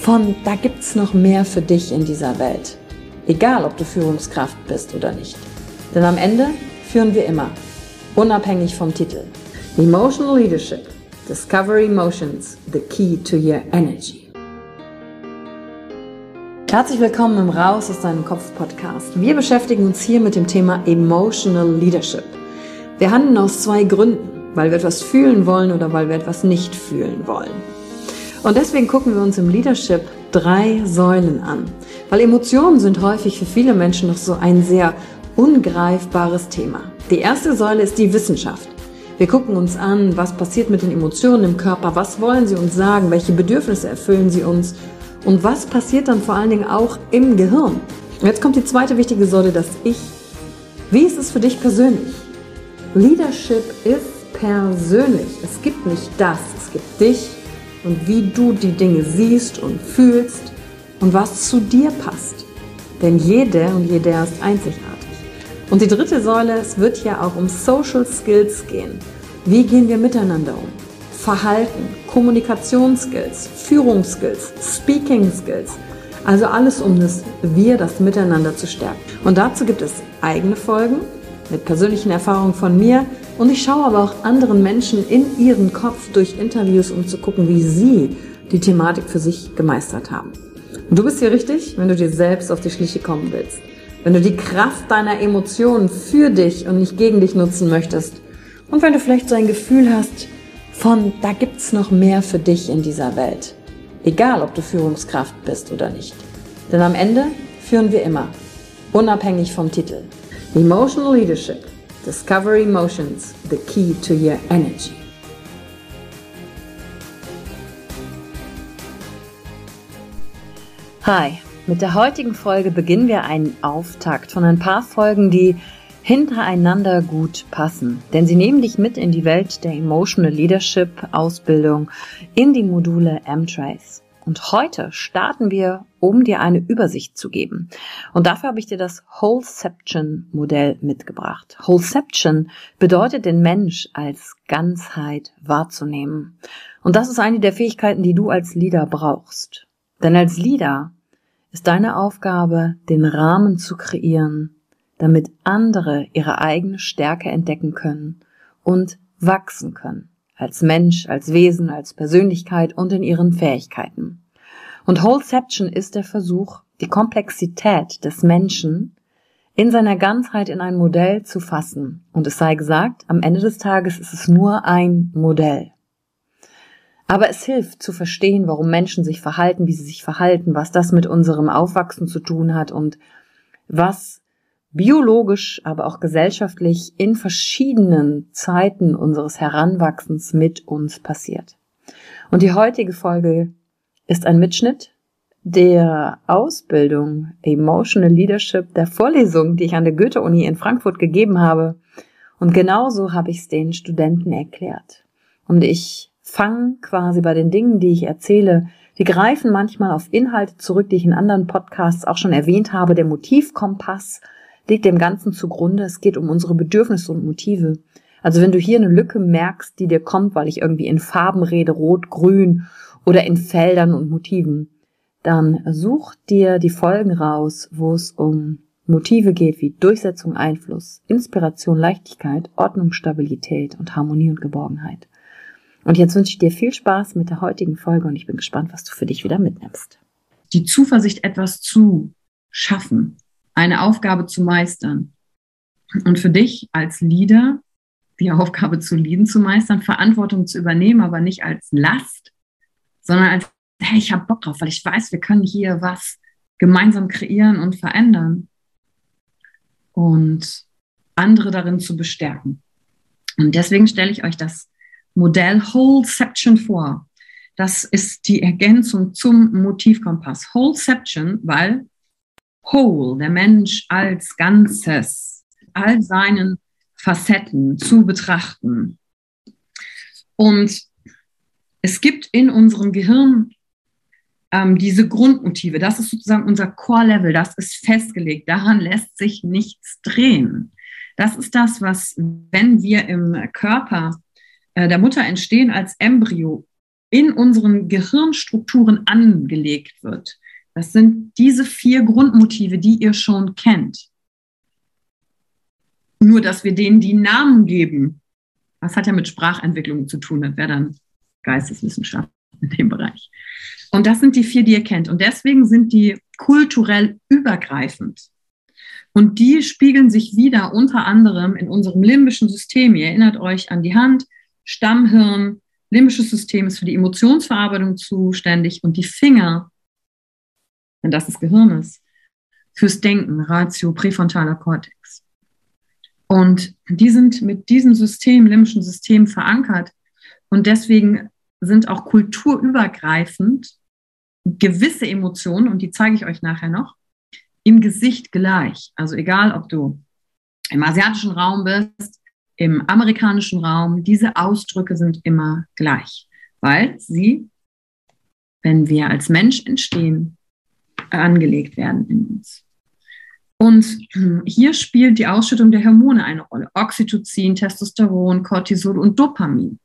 von, da gibt's noch mehr für dich in dieser Welt. Egal, ob du Führungskraft bist oder nicht. Denn am Ende führen wir immer, unabhängig vom Titel. Emotional Leadership. Discover Emotions, the key to your energy. Herzlich willkommen im Raus aus deinem Kopf Podcast. Wir beschäftigen uns hier mit dem Thema Emotional Leadership. Wir handeln aus zwei Gründen, weil wir etwas fühlen wollen oder weil wir etwas nicht fühlen wollen. Und deswegen gucken wir uns im Leadership drei Säulen an, weil Emotionen sind häufig für viele Menschen noch so ein sehr ungreifbares Thema. Die erste Säule ist die Wissenschaft. Wir gucken uns an, was passiert mit den Emotionen im Körper, was wollen sie uns sagen, welche Bedürfnisse erfüllen sie uns und was passiert dann vor allen Dingen auch im Gehirn. Und jetzt kommt die zweite wichtige Säule, das Ich. Wie ist es für dich persönlich? Leadership ist persönlich. Es gibt nicht das, es gibt dich und wie du die Dinge siehst und fühlst und was zu dir passt. Denn jede und jeder ist einzigartig. Und die dritte Säule, es wird ja auch um Social Skills gehen. Wie gehen wir miteinander um? Verhalten, Kommunikationsskills, Führungsskills, Speaking Skills. Also alles um das Wir, das Miteinander zu stärken. Und dazu gibt es eigene Folgen mit persönlichen Erfahrungen von mir und ich schaue aber auch anderen Menschen in ihren Kopf durch Interviews, um zu gucken, wie sie die Thematik für sich gemeistert haben. Und du bist hier richtig, wenn du dir selbst auf die Schliche kommen willst. Wenn du die Kraft deiner Emotionen für dich und nicht gegen dich nutzen möchtest. Und wenn du vielleicht so ein Gefühl hast von, da gibt's noch mehr für dich in dieser Welt. Egal, ob du Führungskraft bist oder nicht. Denn am Ende führen wir immer, unabhängig vom Titel. Emotional Leadership. Discover Emotions, the key to your energy. Hi, mit der heutigen Folge beginnen wir einen Auftakt von ein paar Folgen, die hintereinander gut passen. Denn sie nehmen dich mit in die Welt der Emotional Leadership Ausbildung, in die Module M-Trace. Und heute starten wir, um dir eine Übersicht zu geben. Und dafür habe ich dir das Wholeception-Modell mitgebracht. Wholeception bedeutet, den Mensch als Ganzheit wahrzunehmen. Und das ist eine der Fähigkeiten, die du als Leader brauchst. Denn als Leader ist deine Aufgabe, den Rahmen zu kreieren, damit andere ihre eigene Stärke entdecken können und wachsen können als Mensch, als Wesen, als Persönlichkeit und in ihren Fähigkeiten. Und Wholeception ist der Versuch, die Komplexität des Menschen in seiner Ganzheit in ein Modell zu fassen. Und es sei gesagt, am Ende des Tages ist es nur ein Modell. Aber es hilft zu verstehen, warum Menschen sich verhalten, wie sie sich verhalten, was das mit unserem Aufwachsen zu tun hat und was biologisch, aber auch gesellschaftlich in verschiedenen Zeiten unseres Heranwachsens mit uns passiert. Und die heutige Folge ist ein Mitschnitt der Ausbildung Emotional Leadership der Vorlesung, die ich an der Goethe-Uni in Frankfurt gegeben habe. Und genauso habe ich es den Studenten erklärt. Und ich fange quasi bei den Dingen, die ich erzähle, die greifen manchmal auf Inhalte zurück, die ich in anderen Podcasts auch schon erwähnt habe, der Motivkompass, liegt dem Ganzen zugrunde, es geht um unsere Bedürfnisse und Motive. Also wenn du hier eine Lücke merkst, die dir kommt, weil ich irgendwie in Farben rede, rot, grün oder in Feldern und Motiven, dann such dir die Folgen raus, wo es um Motive geht wie Durchsetzung, Einfluss, Inspiration, Leichtigkeit, Ordnung, Stabilität und Harmonie und Geborgenheit. Und jetzt wünsche ich dir viel Spaß mit der heutigen Folge und ich bin gespannt, was du für dich wieder mitnimmst. Die Zuversicht, etwas zu schaffen, eine Aufgabe zu meistern. Und für dich als Leader die Aufgabe zu leaden zu meistern, Verantwortung zu übernehmen, aber nicht als Last, sondern als, hey, ich habe Bock drauf, weil ich weiß, wir können hier was gemeinsam kreieren und verändern und andere darin zu bestärken. Und deswegen stelle ich euch das Modell Wholeception vor. Das ist die Ergänzung zum Motivkompass. Wholeception, weil Whole, der Mensch als Ganzes, all seinen Facetten zu betrachten. Und es gibt in unserem Gehirn ähm, diese Grundmotive. Das ist sozusagen unser Core-Level. Das ist festgelegt. Daran lässt sich nichts drehen. Das ist das, was, wenn wir im Körper äh, der Mutter entstehen, als Embryo in unseren Gehirnstrukturen angelegt wird. Das sind diese vier Grundmotive, die ihr schon kennt. Nur, dass wir denen die Namen geben. Das hat ja mit Sprachentwicklung zu tun. Das wäre dann Geisteswissenschaft in dem Bereich. Und das sind die vier, die ihr kennt. Und deswegen sind die kulturell übergreifend. Und die spiegeln sich wieder unter anderem in unserem limbischen System. Ihr erinnert euch an die Hand, Stammhirn, limbisches System ist für die Emotionsverarbeitung zuständig und die Finger, wenn das das Gehirn ist, fürs Denken, Ratio, präfrontaler Kortex. Und die sind mit diesem System, limbischen System verankert. Und deswegen sind auch kulturübergreifend gewisse Emotionen, und die zeige ich euch nachher noch, im Gesicht gleich. Also egal, ob du im asiatischen Raum bist, im amerikanischen Raum, diese Ausdrücke sind immer gleich, weil sie, wenn wir als Mensch entstehen, angelegt werden in uns. Und hier spielt die Ausschüttung der Hormone eine Rolle. Oxytocin, Testosteron, Cortisol und Dopamin.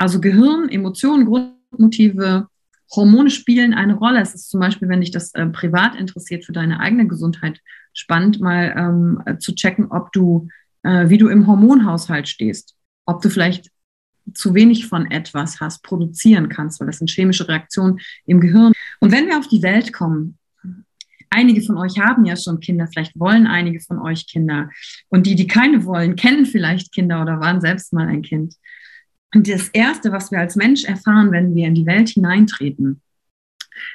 Also Gehirn, Emotionen, Grundmotive, Hormone spielen eine Rolle. Es ist zum Beispiel, wenn dich das äh, privat interessiert für deine eigene Gesundheit, spannend mal ähm, zu checken, ob du, äh, wie du im Hormonhaushalt stehst, ob du vielleicht zu wenig von etwas hast, produzieren kannst, weil das sind chemische Reaktionen im Gehirn. Und wenn wir auf die Welt kommen, Einige von euch haben ja schon Kinder, vielleicht wollen einige von euch Kinder. Und die, die keine wollen, kennen vielleicht Kinder oder waren selbst mal ein Kind. Und das Erste, was wir als Mensch erfahren, wenn wir in die Welt hineintreten,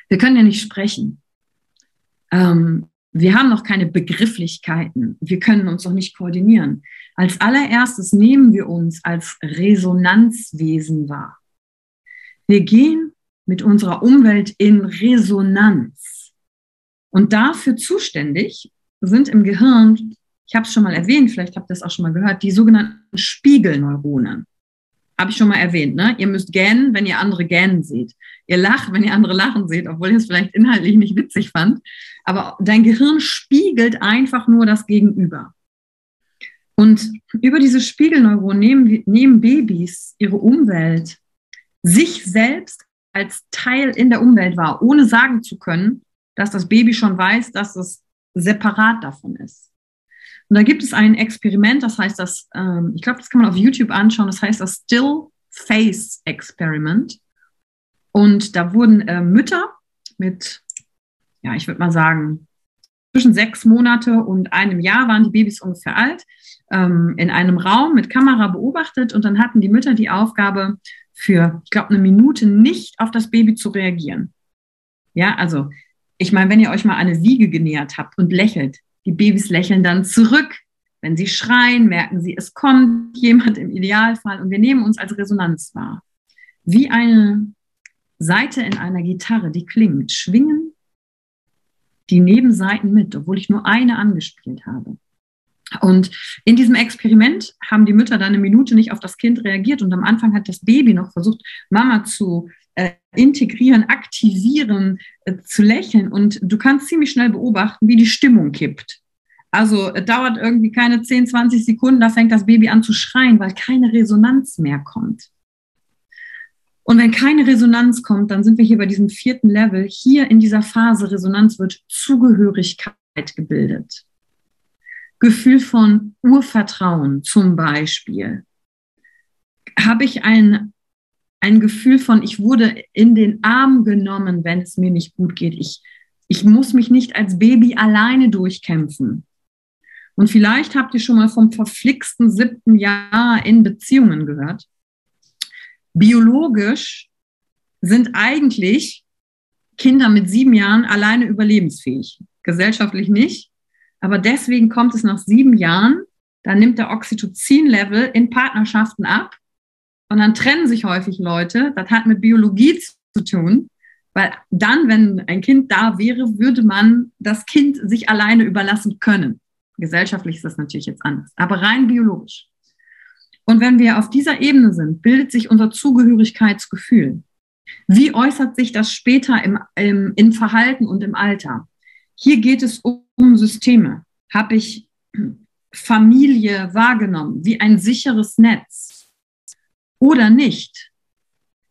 wir können ja nicht sprechen. Ähm, wir haben noch keine Begrifflichkeiten. Wir können uns noch nicht koordinieren. Als allererstes nehmen wir uns als Resonanzwesen wahr. Wir gehen mit unserer Umwelt in Resonanz. Und dafür zuständig sind im Gehirn, ich habe es schon mal erwähnt, vielleicht habt ihr es auch schon mal gehört, die sogenannten Spiegelneuronen. Habe ich schon mal erwähnt, ne? Ihr müsst gähnen, wenn ihr andere gähnen seht. Ihr lacht, wenn ihr andere lachen seht, obwohl ihr es vielleicht inhaltlich nicht witzig fand. Aber dein Gehirn spiegelt einfach nur das Gegenüber. Und über diese Spiegelneuronen nehmen, nehmen Babys ihre Umwelt, sich selbst als Teil in der Umwelt wahr, ohne sagen zu können, dass das Baby schon weiß, dass es separat davon ist. Und da gibt es ein Experiment, das heißt das, ähm, ich glaube, das kann man auf YouTube anschauen, das heißt das Still Face Experiment. Und da wurden äh, Mütter mit, ja, ich würde mal sagen, zwischen sechs Monate und einem Jahr waren die Babys ungefähr alt, ähm, in einem Raum mit Kamera beobachtet und dann hatten die Mütter die Aufgabe, für, ich glaube, eine Minute nicht auf das Baby zu reagieren. Ja, also ich meine, wenn ihr euch mal eine Wiege genähert habt und lächelt, die Babys lächeln dann zurück. Wenn sie schreien, merken sie, es kommt jemand im Idealfall und wir nehmen uns als Resonanz wahr. Wie eine Seite in einer Gitarre, die klingt, schwingen die Nebenseiten mit, obwohl ich nur eine angespielt habe. Und in diesem Experiment haben die Mütter dann eine Minute nicht auf das Kind reagiert und am Anfang hat das Baby noch versucht, Mama zu äh, integrieren, aktivieren, äh, zu lächeln und du kannst ziemlich schnell beobachten, wie die Stimmung kippt. Also es dauert irgendwie keine 10, 20 Sekunden, da fängt das Baby an zu schreien, weil keine Resonanz mehr kommt. Und wenn keine Resonanz kommt, dann sind wir hier bei diesem vierten Level. Hier in dieser Phase Resonanz wird Zugehörigkeit gebildet. Gefühl von Urvertrauen zum Beispiel. Habe ich ein, ein Gefühl von, ich wurde in den Arm genommen, wenn es mir nicht gut geht. Ich, ich muss mich nicht als Baby alleine durchkämpfen. Und vielleicht habt ihr schon mal vom verflixten siebten Jahr in Beziehungen gehört. Biologisch sind eigentlich Kinder mit sieben Jahren alleine überlebensfähig. Gesellschaftlich nicht. Aber deswegen kommt es nach sieben Jahren, da nimmt der Oxytocin-Level in Partnerschaften ab. Und dann trennen sich häufig Leute. Das hat mit Biologie zu tun. Weil dann, wenn ein Kind da wäre, würde man das Kind sich alleine überlassen können. Gesellschaftlich ist das natürlich jetzt anders, aber rein biologisch. Und wenn wir auf dieser Ebene sind, bildet sich unser Zugehörigkeitsgefühl. Wie äußert sich das später im, im, im Verhalten und im Alter? Hier geht es um Systeme. Habe ich Familie wahrgenommen wie ein sicheres Netz oder nicht?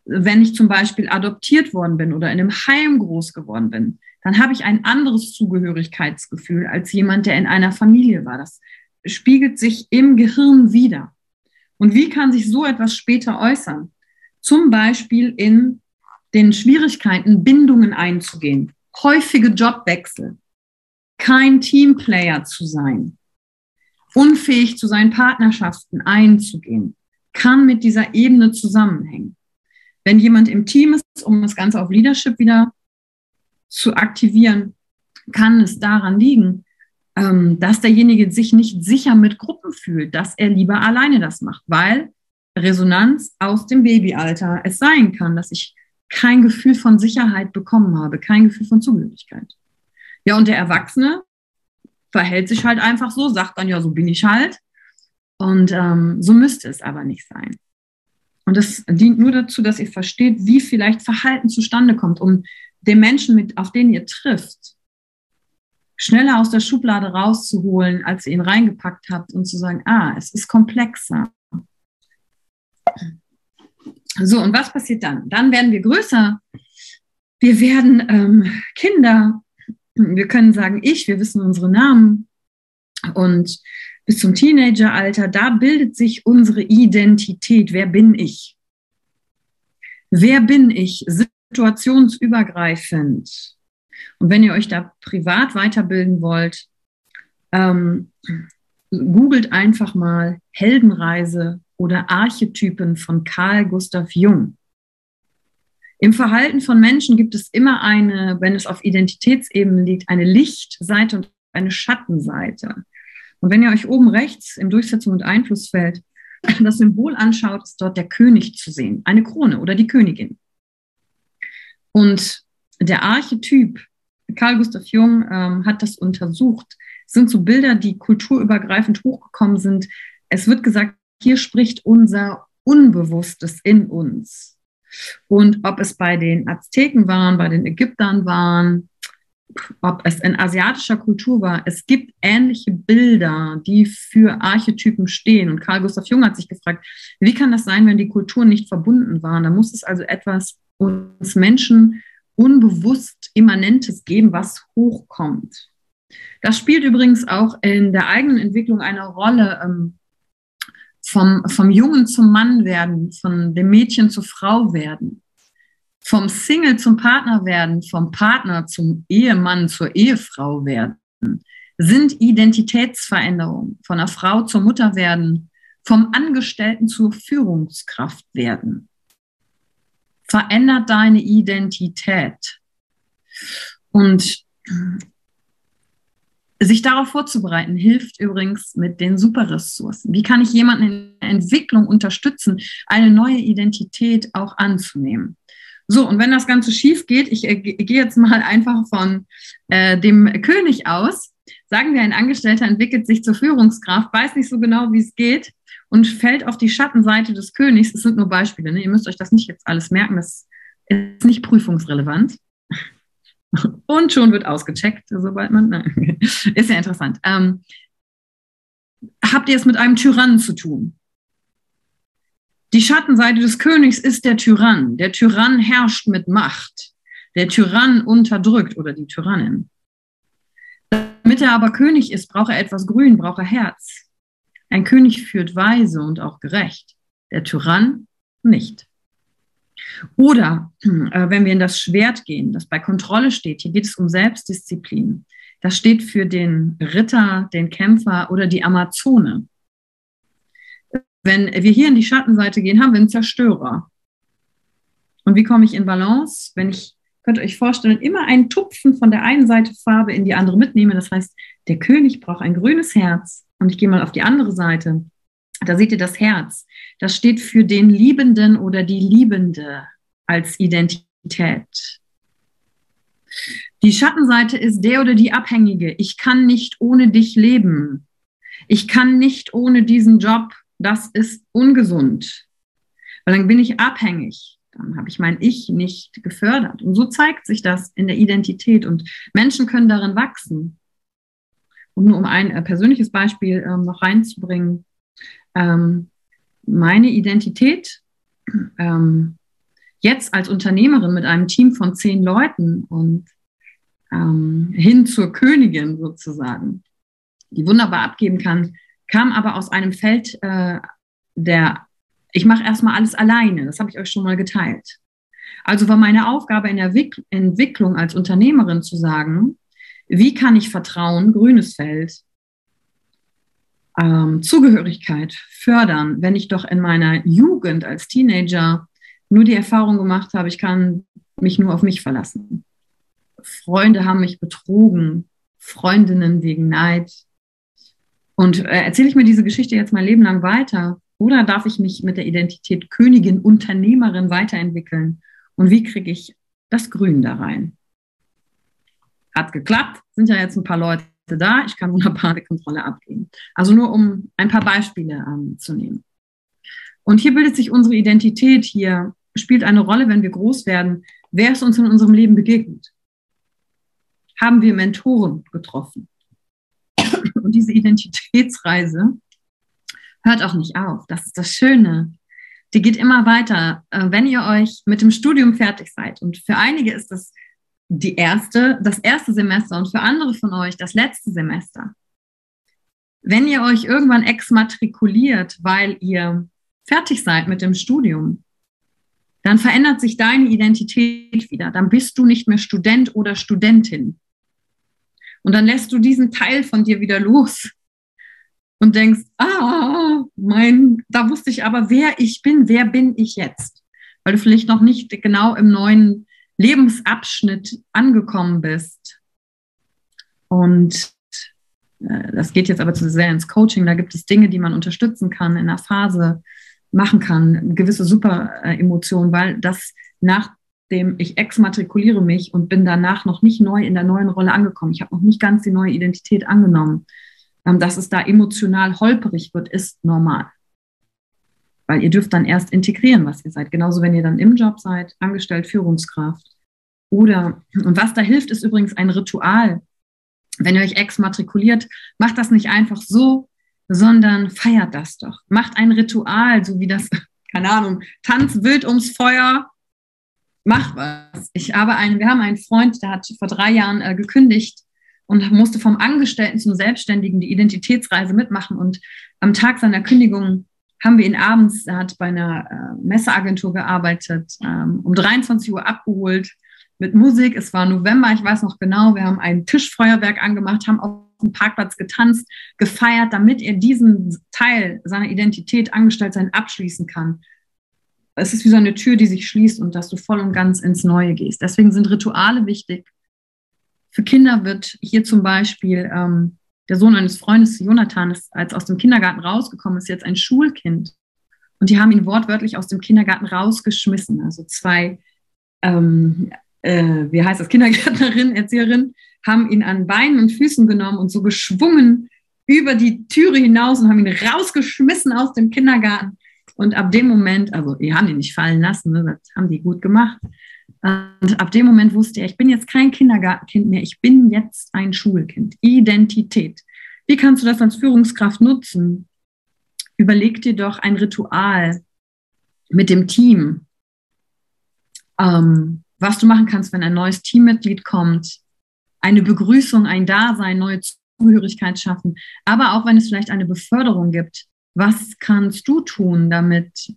Wenn ich zum Beispiel adoptiert worden bin oder in einem Heim groß geworden bin, dann habe ich ein anderes Zugehörigkeitsgefühl als jemand, der in einer Familie war. Das spiegelt sich im Gehirn wieder. Und wie kann sich so etwas später äußern? Zum Beispiel in den Schwierigkeiten, Bindungen einzugehen, häufige Jobwechsel, kein Teamplayer zu sein, unfähig zu sein, Partnerschaften einzugehen, kann mit dieser Ebene zusammenhängen. Wenn jemand im Team ist, um das Ganze auf Leadership wieder zu aktivieren, kann es daran liegen, ähm, dass derjenige sich nicht sicher mit Gruppen fühlt, dass er lieber alleine das macht, weil Resonanz aus dem Babyalter es sein kann, dass ich kein Gefühl von Sicherheit bekommen habe, kein Gefühl von Zugehörigkeit. Ja, und der Erwachsene verhält sich halt einfach so, sagt dann, ja, so bin ich halt. Und ähm, so müsste es aber nicht sein. Und das dient nur dazu, dass ihr versteht, wie vielleicht Verhalten zustande kommt, um den Menschen, mit, auf den ihr trifft, schneller aus der Schublade rauszuholen, als ihr ihn reingepackt habt und zu sagen, ah, es ist komplexer. So, und was passiert dann? Dann werden wir größer. Wir werden ähm, Kinder. Wir können sagen, ich, wir wissen unsere Namen. Und bis zum Teenageralter, da bildet sich unsere Identität. Wer bin ich? Wer bin ich? situationsübergreifend. Und wenn ihr euch da privat weiterbilden wollt, ähm, googelt einfach mal Heldenreise oder Archetypen von Carl Gustav Jung. Im Verhalten von Menschen gibt es immer eine, wenn es auf Identitätsebene liegt, eine Lichtseite und eine Schattenseite. Und wenn ihr euch oben rechts im Durchsetzung und Einflussfeld das Symbol anschaut, ist dort der König zu sehen, eine Krone oder die Königin. Und der Archetyp, Carl Gustav Jung ähm, hat das untersucht, sind so Bilder, die kulturübergreifend hochgekommen sind. Es wird gesagt, hier spricht unser Unbewusstes in uns. Und ob es bei den Azteken waren, bei den Ägyptern waren, ob es in asiatischer Kultur war, es gibt ähnliche Bilder, die für Archetypen stehen. Und Carl Gustav Jung hat sich gefragt, wie kann das sein, wenn die Kulturen nicht verbunden waren? Da muss es also etwas uns Menschen unbewusst Immanentes geben, was hochkommt. Das spielt übrigens auch in der eigenen Entwicklung eine Rolle ähm, vom, vom Jungen zum Mann werden, von dem Mädchen zur Frau werden, vom Single zum Partner werden, vom Partner zum Ehemann zur Ehefrau werden, sind Identitätsveränderungen, von einer Frau zur Mutter werden, vom Angestellten zur Führungskraft werden verändert deine Identität. Und sich darauf vorzubereiten, hilft übrigens mit den Superressourcen. Wie kann ich jemanden in der Entwicklung unterstützen, eine neue Identität auch anzunehmen? So, und wenn das Ganze schief geht, ich äh, gehe jetzt mal einfach von äh, dem König aus. Sagen wir, ein Angestellter entwickelt sich zur Führungskraft, weiß nicht so genau, wie es geht, und fällt auf die Schattenseite des Königs. Das sind nur Beispiele. Ne? Ihr müsst euch das nicht jetzt alles merken. Das ist nicht prüfungsrelevant. Und schon wird ausgecheckt, sobald man. Nein. Ist ja interessant. Ähm, habt ihr es mit einem Tyrannen zu tun? Die Schattenseite des Königs ist der Tyrann. Der Tyrann herrscht mit Macht. Der Tyrann unterdrückt oder die Tyrannin. Damit er aber König ist, braucht er etwas Grün, braucht er Herz. Ein König führt weise und auch gerecht. Der Tyrann nicht. Oder äh, wenn wir in das Schwert gehen, das bei Kontrolle steht, hier geht es um Selbstdisziplin. Das steht für den Ritter, den Kämpfer oder die Amazone. Wenn wir hier in die Schattenseite gehen, haben wir einen Zerstörer. Und wie komme ich in Balance? Wenn ich, könnt ihr euch vorstellen, immer einen Tupfen von der einen Seite Farbe in die andere mitnehme. Das heißt, der König braucht ein grünes Herz. Und ich gehe mal auf die andere Seite. Da seht ihr das Herz. Das steht für den Liebenden oder die Liebende als Identität. Die Schattenseite ist der oder die Abhängige. Ich kann nicht ohne dich leben. Ich kann nicht ohne diesen Job das ist ungesund. Weil dann bin ich abhängig. Dann habe ich mein Ich nicht gefördert. Und so zeigt sich das in der Identität. Und Menschen können darin wachsen. Und nur um ein äh, persönliches Beispiel ähm, noch reinzubringen. Ähm, meine Identität ähm, jetzt als Unternehmerin mit einem Team von zehn Leuten und ähm, hin zur Königin sozusagen, die wunderbar abgeben kann, kam aber aus einem Feld äh, der, ich mache erstmal alles alleine, das habe ich euch schon mal geteilt. Also war meine Aufgabe in der Wick Entwicklung als Unternehmerin zu sagen, wie kann ich Vertrauen, grünes Feld, ähm, Zugehörigkeit fördern, wenn ich doch in meiner Jugend als Teenager nur die Erfahrung gemacht habe, ich kann mich nur auf mich verlassen. Freunde haben mich betrogen, Freundinnen wegen Neid, und äh, erzähle ich mir diese Geschichte jetzt mein Leben lang weiter? Oder darf ich mich mit der Identität Königin, Unternehmerin weiterentwickeln? Und wie kriege ich das Grün da rein? Hat geklappt, sind ja jetzt ein paar Leute da. Ich kann wunderbar die Kontrolle abgeben. Also nur um ein paar Beispiele ähm, zu nehmen. Und hier bildet sich unsere Identität. Hier spielt eine Rolle, wenn wir groß werden. Wer ist uns in unserem Leben begegnet? Haben wir Mentoren getroffen? Und diese Identitätsreise hört auch nicht auf. Das ist das Schöne. Die geht immer weiter, äh, wenn ihr euch mit dem Studium fertig seid. Und für einige ist das die erste, das erste Semester und für andere von euch das letzte Semester. Wenn ihr euch irgendwann exmatrikuliert, weil ihr fertig seid mit dem Studium, dann verändert sich deine Identität wieder. Dann bist du nicht mehr Student oder Studentin. Und dann lässt du diesen Teil von dir wieder los und denkst, ah, mein, da wusste ich aber, wer ich bin, wer bin ich jetzt? Weil du vielleicht noch nicht genau im neuen Lebensabschnitt angekommen bist. Und äh, das geht jetzt aber zu sehr ins Coaching. Da gibt es Dinge, die man unterstützen kann, in einer Phase machen kann, gewisse Super-Emotionen, weil das nach dem ich exmatrikuliere mich und bin danach noch nicht neu in der neuen Rolle angekommen. Ich habe noch nicht ganz die neue Identität angenommen. Ähm, dass es da emotional holperig wird, ist normal. Weil ihr dürft dann erst integrieren, was ihr seid. Genauso, wenn ihr dann im Job seid, angestellt, Führungskraft. Oder, und was da hilft, ist übrigens ein Ritual. Wenn ihr euch exmatrikuliert, macht das nicht einfach so, sondern feiert das doch. Macht ein Ritual, so wie das, keine Ahnung, tanzt wild ums Feuer, mach was. Ich habe einen, wir haben einen Freund, der hat vor drei Jahren äh, gekündigt und musste vom Angestellten zum Selbstständigen die Identitätsreise mitmachen. Und am Tag seiner Kündigung haben wir ihn abends, er hat bei einer äh, Messeagentur gearbeitet, ähm, um 23 Uhr abgeholt mit Musik. Es war November, ich weiß noch genau. Wir haben ein Tischfeuerwerk angemacht, haben auf dem Parkplatz getanzt, gefeiert, damit er diesen Teil seiner Identität angestellt sein abschließen kann es ist wie so eine Tür, die sich schließt und dass du voll und ganz ins Neue gehst. Deswegen sind Rituale wichtig. Für Kinder wird hier zum Beispiel ähm, der Sohn eines Freundes, Jonathan, ist, als aus dem Kindergarten rausgekommen ist, jetzt ein Schulkind. Und die haben ihn wortwörtlich aus dem Kindergarten rausgeschmissen. Also zwei, ähm, äh, wie heißt das, Kindergärtnerin, Erzieherin, haben ihn an Beinen und Füßen genommen und so geschwungen über die Türe hinaus und haben ihn rausgeschmissen aus dem Kindergarten Und ab dem Moment, also die haben die nicht fallen lassen, ne, das haben die gut gemacht. Und ab dem Moment wusste er, ich bin jetzt kein Kindergartenkind mehr, ich bin jetzt ein Schulkind. Identität. Wie kannst du das als Führungskraft nutzen? Überleg dir doch ein Ritual mit dem Team, ähm, was du machen kannst, wenn ein neues Teammitglied kommt, eine Begrüßung, ein Dasein, neue Zugehörigkeit schaffen, aber auch wenn es vielleicht eine Beförderung gibt, was kannst du tun, damit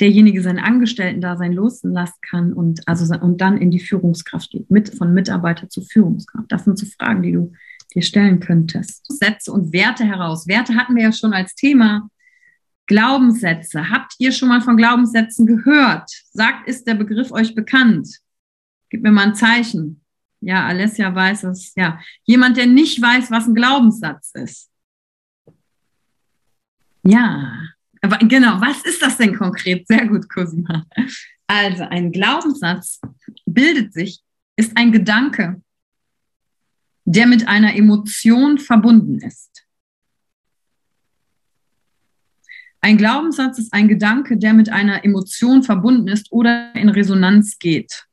derjenige sein Angestellten-Dasein loslassen kann und, also, und dann in die Führungskraft geht, mit, von Mitarbeiter zu Führungskraft? Das sind so Fragen, die du dir stellen könntest. Sätze und Werte heraus. Werte hatten wir ja schon als Thema. Glaubenssätze. Habt ihr schon mal von Glaubenssätzen gehört? Sagt, ist der Begriff euch bekannt? Gib mir mal ein Zeichen. Ja, Alessia weiß es. Ja, jemand, der nicht weiß, was ein Glaubenssatz ist. Ja, aber genau, was ist das denn konkret? Sehr gut, Cosima. Also, ein Glaubenssatz bildet sich, ist ein Gedanke, der mit einer Emotion verbunden ist. Ein Glaubenssatz ist ein Gedanke, der mit einer Emotion verbunden ist oder in Resonanz geht.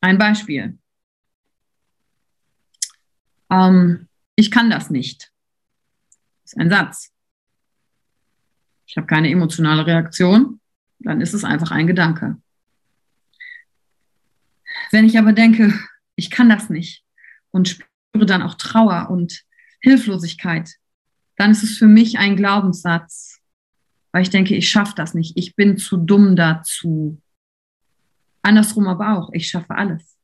Ein Beispiel. Ähm, ich kann das nicht. Das ist ein Satz ich habe keine emotionale Reaktion, dann ist es einfach ein Gedanke. Wenn ich aber denke, ich kann das nicht und spüre dann auch Trauer und Hilflosigkeit, dann ist es für mich ein Glaubenssatz, weil ich denke, ich schaffe das nicht, ich bin zu dumm dazu. Andersrum aber auch, ich schaffe alles.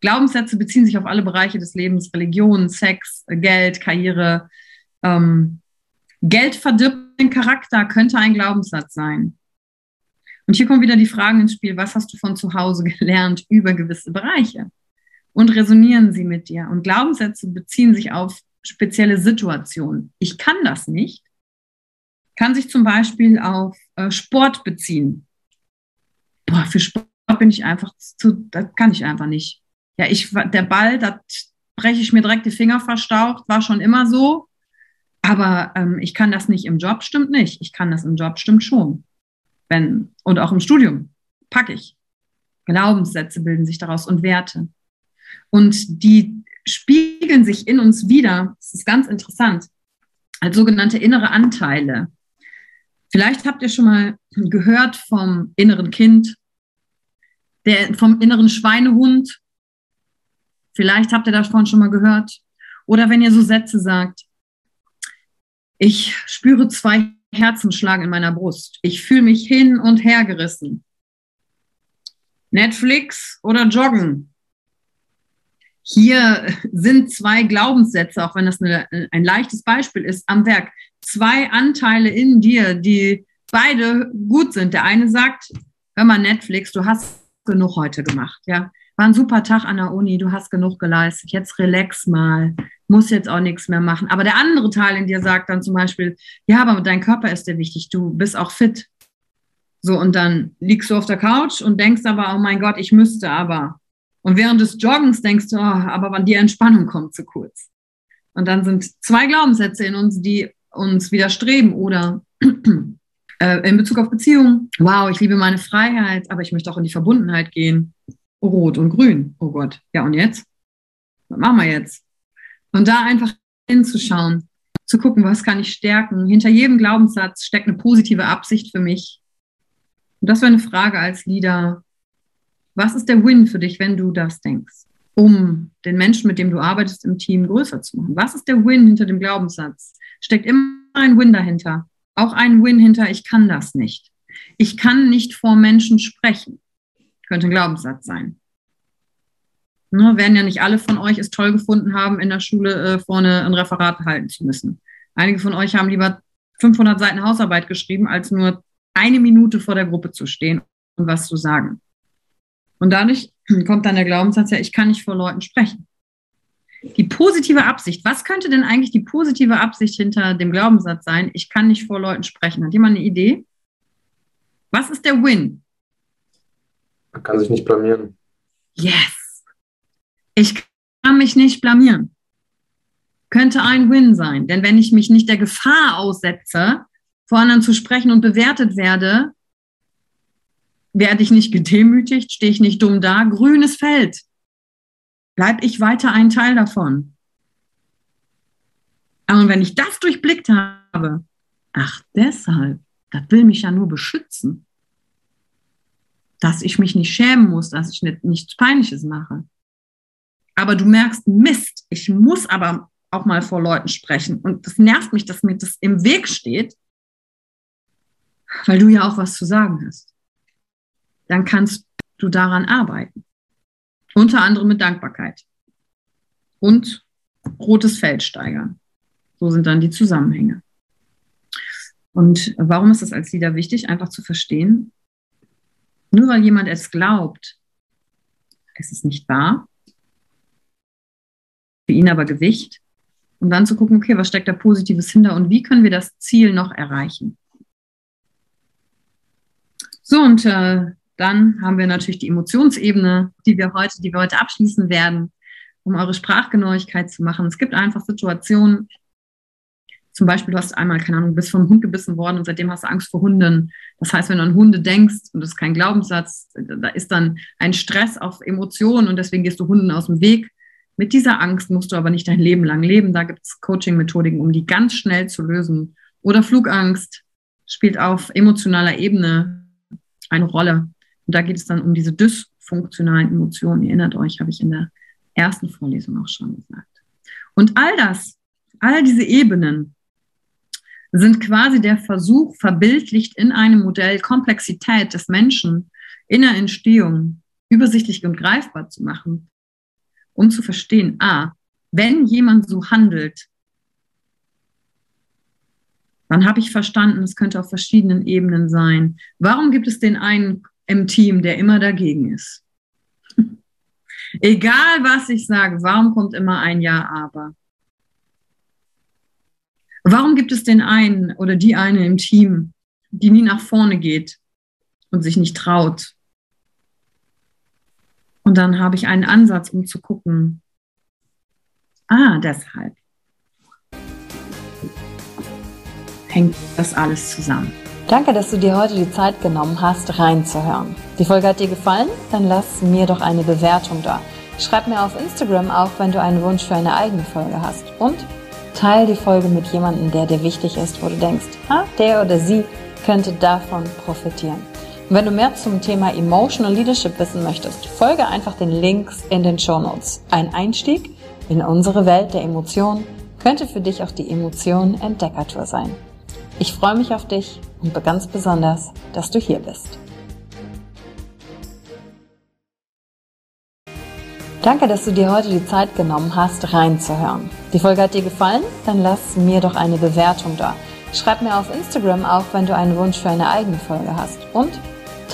Glaubenssätze beziehen sich auf alle Bereiche des Lebens, Religion, Sex, Geld, Karriere. Ähm, Geld verdirbt den Charakter könnte ein Glaubenssatz sein. Und hier kommen wieder die Fragen ins Spiel. Was hast du von zu Hause gelernt über gewisse Bereiche? Und resonieren sie mit dir? Und Glaubenssätze beziehen sich auf spezielle Situationen. Ich kann das nicht. Kann sich zum Beispiel auf äh, Sport beziehen. Boah, für Sport bin ich einfach zu, das kann ich einfach nicht. Ja, ich, der Ball, da breche ich mir direkt die Finger verstaucht, war schon immer so. Aber ähm, ich kann das nicht im Job, stimmt nicht. Ich kann das im Job, stimmt schon. Wenn, und auch im Studium packe ich. Glaubenssätze bilden sich daraus und Werte. Und die spiegeln sich in uns wieder, das ist ganz interessant, als sogenannte innere Anteile. Vielleicht habt ihr schon mal gehört vom inneren Kind, der, vom inneren Schweinehund. Vielleicht habt ihr davon schon mal gehört. Oder wenn ihr so Sätze sagt, ich spüre zwei Herzenschlagen in meiner Brust. Ich fühle mich hin und her gerissen. Netflix oder Joggen? Hier sind zwei Glaubenssätze, auch wenn das eine, ein leichtes Beispiel ist, am Werk. Zwei Anteile in dir, die beide gut sind. Der eine sagt, hör mal Netflix, du hast genug heute gemacht, ja. War ein super Tag an der Uni, du hast genug geleistet, jetzt relax mal muss jetzt auch nichts mehr machen. Aber der andere Teil in dir sagt dann zum Beispiel, ja, aber dein Körper ist dir wichtig, du bist auch fit. So, und dann liegst du auf der Couch und denkst aber, oh mein Gott, ich müsste aber. Und während des Joggens denkst du, oh, aber wann die Entspannung kommt zu kurz. Und dann sind zwei Glaubenssätze in uns, die uns widerstreben oder äh, in Bezug auf Beziehungen. Wow, ich liebe meine Freiheit, aber ich möchte auch in die Verbundenheit gehen. Rot und grün. Oh Gott. Ja, und jetzt? Was machen wir jetzt? Und da einfach hinzuschauen, zu gucken, was kann ich stärken. Hinter jedem Glaubenssatz steckt eine positive Absicht für mich. Und das wäre eine Frage als Leader. Was ist der Win für dich, wenn du das denkst? Um den Menschen, mit dem du arbeitest im Team, größer zu machen. Was ist der Win hinter dem Glaubenssatz? Steckt immer ein Win dahinter. Auch ein Win hinter, ich kann das nicht. Ich kann nicht vor Menschen sprechen. Könnte ein Glaubenssatz sein. Ne, werden ja nicht alle von euch es toll gefunden haben, in der Schule äh, vorne ein Referat halten zu müssen. Einige von euch haben lieber 500 Seiten Hausarbeit geschrieben, als nur eine Minute vor der Gruppe zu stehen und was zu sagen. Und dadurch kommt dann der Glaubenssatz, ja, ich kann nicht vor Leuten sprechen. Die positive Absicht, was könnte denn eigentlich die positive Absicht hinter dem Glaubenssatz sein, ich kann nicht vor Leuten sprechen? Hat jemand eine Idee? Was ist der Win? Man kann sich nicht blamieren. Yes. Ich kann mich nicht blamieren. Könnte ein Win sein. Denn wenn ich mich nicht der Gefahr aussetze, vor anderen zu sprechen und bewertet werde, werde ich nicht gedemütigt, stehe ich nicht dumm da, grünes Feld. Bleib ich weiter ein Teil davon. Und wenn ich das durchblickt habe, ach deshalb, das will mich ja nur beschützen, dass ich mich nicht schämen muss, dass ich nicht, nichts Peinliches mache. Aber du merkst, Mist, ich muss aber auch mal vor Leuten sprechen. Und das nervt mich, dass mir das im Weg steht, weil du ja auch was zu sagen hast dann kannst du daran arbeiten. Unter anderem mit Dankbarkeit und rotes Feld steigern. So sind dann die Zusammenhänge. Und warum ist das als Leader wichtig? Einfach zu verstehen, nur weil jemand es glaubt, es ist nicht wahr, für ihn aber Gewicht, um dann zu gucken, okay, was steckt da Positives hinter und wie können wir das Ziel noch erreichen? So, und äh, dann haben wir natürlich die Emotionsebene, die wir heute, die wir heute abschließen werden, um eure Sprachgenauigkeit zu machen. Es gibt einfach Situationen, zum Beispiel, du hast einmal, keine Ahnung, bist vom Hund gebissen worden und seitdem hast du Angst vor Hunden. Das heißt, wenn du an Hunde denkst und das ist kein Glaubenssatz, da ist dann ein Stress auf Emotionen und deswegen gehst du Hunden aus dem Weg. Mit dieser Angst musst du aber nicht dein Leben lang leben. Da gibt es Coaching-Methodiken, um die ganz schnell zu lösen. Oder Flugangst spielt auf emotionaler Ebene eine Rolle. Und da geht es dann um diese dysfunktionalen Emotionen. Ihr erinnert euch, habe ich in der ersten Vorlesung auch schon gesagt. Und all das, all diese Ebenen sind quasi der Versuch, verbildlicht in einem Modell Komplexität des Menschen in der Entstehung übersichtlich und greifbar zu machen, um zu verstehen, ah, wenn jemand so handelt, dann habe ich verstanden, es könnte auf verschiedenen Ebenen sein. Warum gibt es den einen im Team, der immer dagegen ist. Egal was ich sage, warum kommt immer ein Ja, aber? Warum gibt es den einen oder die eine im Team, die nie nach vorne geht und sich nicht traut? Und dann habe ich einen Ansatz, um zu gucken, ah, deshalb hängt das alles zusammen. Danke, dass du dir heute die Zeit genommen hast, reinzuhören. Die Folge hat dir gefallen? Dann lass mir doch eine Bewertung da. Schreib mir auf Instagram auch, wenn du einen Wunsch für eine eigene Folge hast. Und teile die Folge mit jemandem, der dir wichtig ist, wo du denkst, ah, der oder sie könnte davon profitieren. Wenn du mehr zum Thema Emotional Leadership wissen möchtest, folge einfach den Links in den Show Notes. Ein Einstieg in unsere Welt der Emotionen könnte für dich auch die Emotion Entdeckertour sein. Ich freue mich auf dich und ganz besonders, dass du hier bist. Danke, dass du dir heute die Zeit genommen hast, reinzuhören. Die Folge hat dir gefallen? Dann lass mir doch eine Bewertung da. Schreib mir auf Instagram auch, wenn du einen Wunsch für eine eigene Folge hast. Und